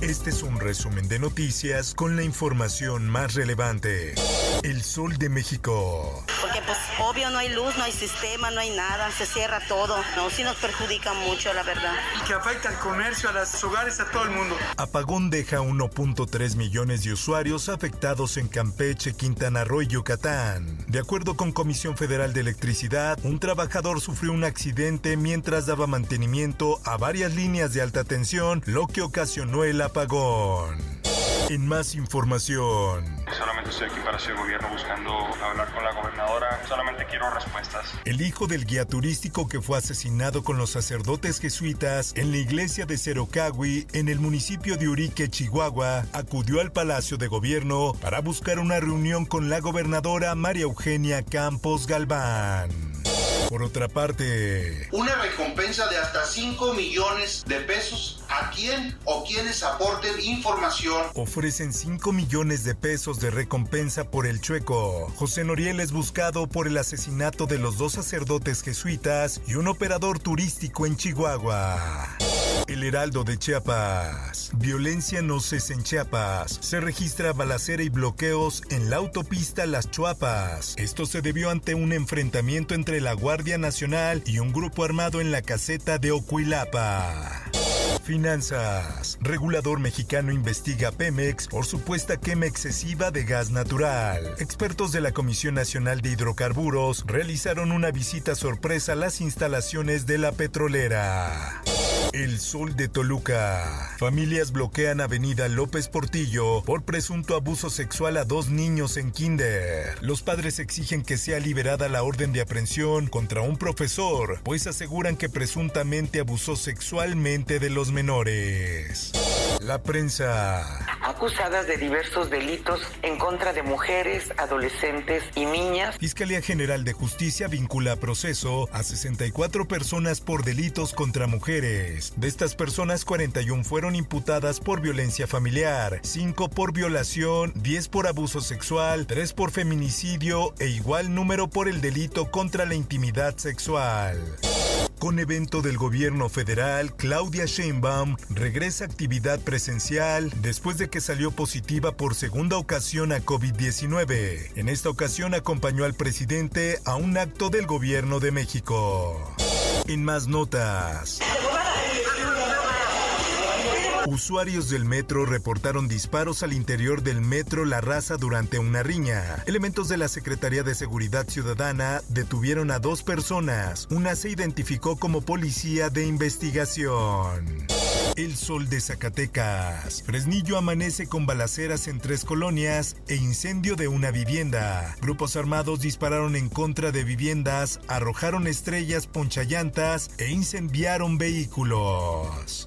Este es un resumen de noticias con la información más relevante. El Sol de México. Porque pues obvio no hay luz, no hay sistema, no hay nada, se cierra todo. No, sí nos perjudica mucho, la verdad. Y que afecta al comercio, a los hogares, a todo el mundo. Apagón deja 1.3 millones de usuarios afectados en Campeche, Quintana Roo y Yucatán. De acuerdo con Comisión Federal de Electricidad, un trabajador sufrió un accidente mientras daba mantenimiento a varias líneas de alta tensión, lo que ocasionó el apagón. En más información. Solamente estoy aquí para ser gobierno buscando hablar con la gobernadora. Solamente quiero respuestas. El hijo del guía turístico que fue asesinado con los sacerdotes jesuitas en la iglesia de Cerocahui, en el municipio de Urique, Chihuahua, acudió al Palacio de Gobierno para buscar una reunión con la gobernadora María Eugenia Campos Galván. Por otra parte, una recompensa de hasta 5 millones de pesos a quien o quienes aporten información. Ofrecen 5 millones de pesos de recompensa por el chueco. José Noriel es buscado por el asesinato de los dos sacerdotes jesuitas y un operador turístico en Chihuahua. El Heraldo de Chiapas. Violencia no cesa en Chiapas. Se registra balacera y bloqueos en la autopista Las Chuapas. Esto se debió ante un enfrentamiento entre la Guardia Nacional y un grupo armado en la caseta de Ocuilapa. Finanzas. Regulador mexicano investiga Pemex por supuesta quema excesiva de gas natural. Expertos de la Comisión Nacional de Hidrocarburos realizaron una visita sorpresa a las instalaciones de la petrolera. El Sol de Toluca. Familias bloquean Avenida López Portillo por presunto abuso sexual a dos niños en kinder. Los padres exigen que sea liberada la orden de aprehensión contra un profesor, pues aseguran que presuntamente abusó sexualmente de los menores. La prensa. Acusadas de diversos delitos en contra de mujeres, adolescentes y niñas. Fiscalía General de Justicia vincula a proceso a 64 personas por delitos contra mujeres. De estas personas, 41 fueron imputadas por violencia familiar, 5 por violación, 10 por abuso sexual, 3 por feminicidio e igual número por el delito contra la intimidad sexual. Con evento del gobierno federal, Claudia Sheinbaum regresa a actividad presencial después de que salió positiva por segunda ocasión a COVID-19. En esta ocasión acompañó al presidente a un acto del gobierno de México. En más notas. Usuarios del metro reportaron disparos al interior del metro La Raza durante una riña. Elementos de la Secretaría de Seguridad Ciudadana detuvieron a dos personas. Una se identificó como policía de investigación. El sol de Zacatecas. Fresnillo amanece con balaceras en tres colonias e incendio de una vivienda. Grupos armados dispararon en contra de viviendas, arrojaron estrellas ponchallantas e incendiaron vehículos.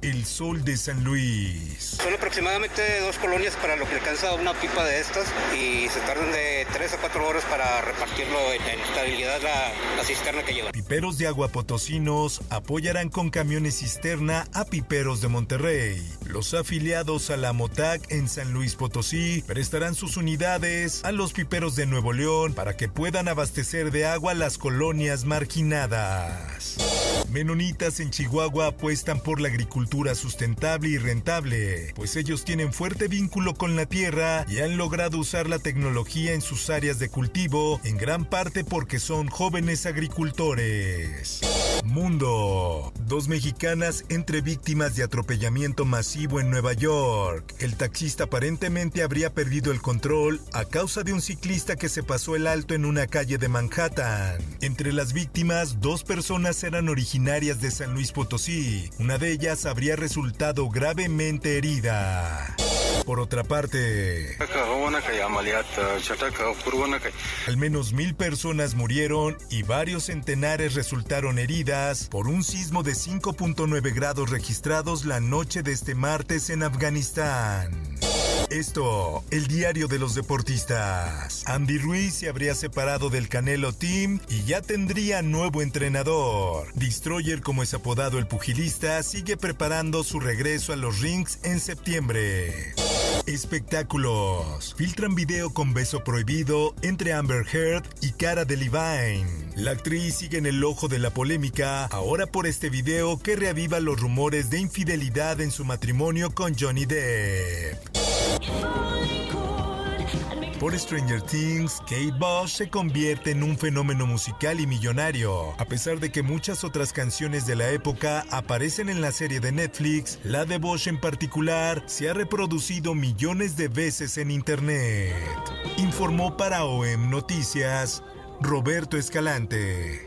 El sol de San Luis. Son aproximadamente dos colonias para lo que alcanza una pipa de estas y se tardan de tres a cuatro horas para repartirlo en, en estabilidad la, la cisterna que llevan. Piperos de agua potosinos apoyarán con camiones cisterna a piperos de Monterrey. Los afiliados a la MOTAC en San Luis Potosí prestarán sus unidades a los piperos de Nuevo León para que puedan abastecer de agua las colonias marginadas. Menonitas en Chihuahua apuestan por la agricultura sustentable y rentable, pues ellos tienen fuerte vínculo con la tierra y han logrado usar la tecnología en sus áreas de cultivo, en gran parte porque son jóvenes agricultores. Mundo. Dos mexicanas entre víctimas de atropellamiento masivo en Nueva York. El taxista aparentemente habría perdido el control a causa de un ciclista que se pasó el alto en una calle de Manhattan. Entre las víctimas, dos personas eran originarias de San Luis Potosí. Una de ellas habría resultado gravemente herida. Por otra parte, al menos mil personas murieron y varios centenares resultaron heridas por un sismo de 5.9 grados registrados la noche de este martes en Afganistán. Esto, el diario de los deportistas. Andy Ruiz se habría separado del Canelo Team y ya tendría nuevo entrenador. Destroyer, como es apodado el pugilista, sigue preparando su regreso a los rings en septiembre. Espectáculos. Filtran video con beso prohibido entre Amber Heard y Cara de Levine. La actriz sigue en el ojo de la polémica ahora por este video que reaviva los rumores de infidelidad en su matrimonio con Johnny Depp. Por Stranger Things, Kate Bush se convierte en un fenómeno musical y millonario. A pesar de que muchas otras canciones de la época aparecen en la serie de Netflix, la de Bosch en particular se ha reproducido millones de veces en Internet. Informó para OEM Noticias Roberto Escalante.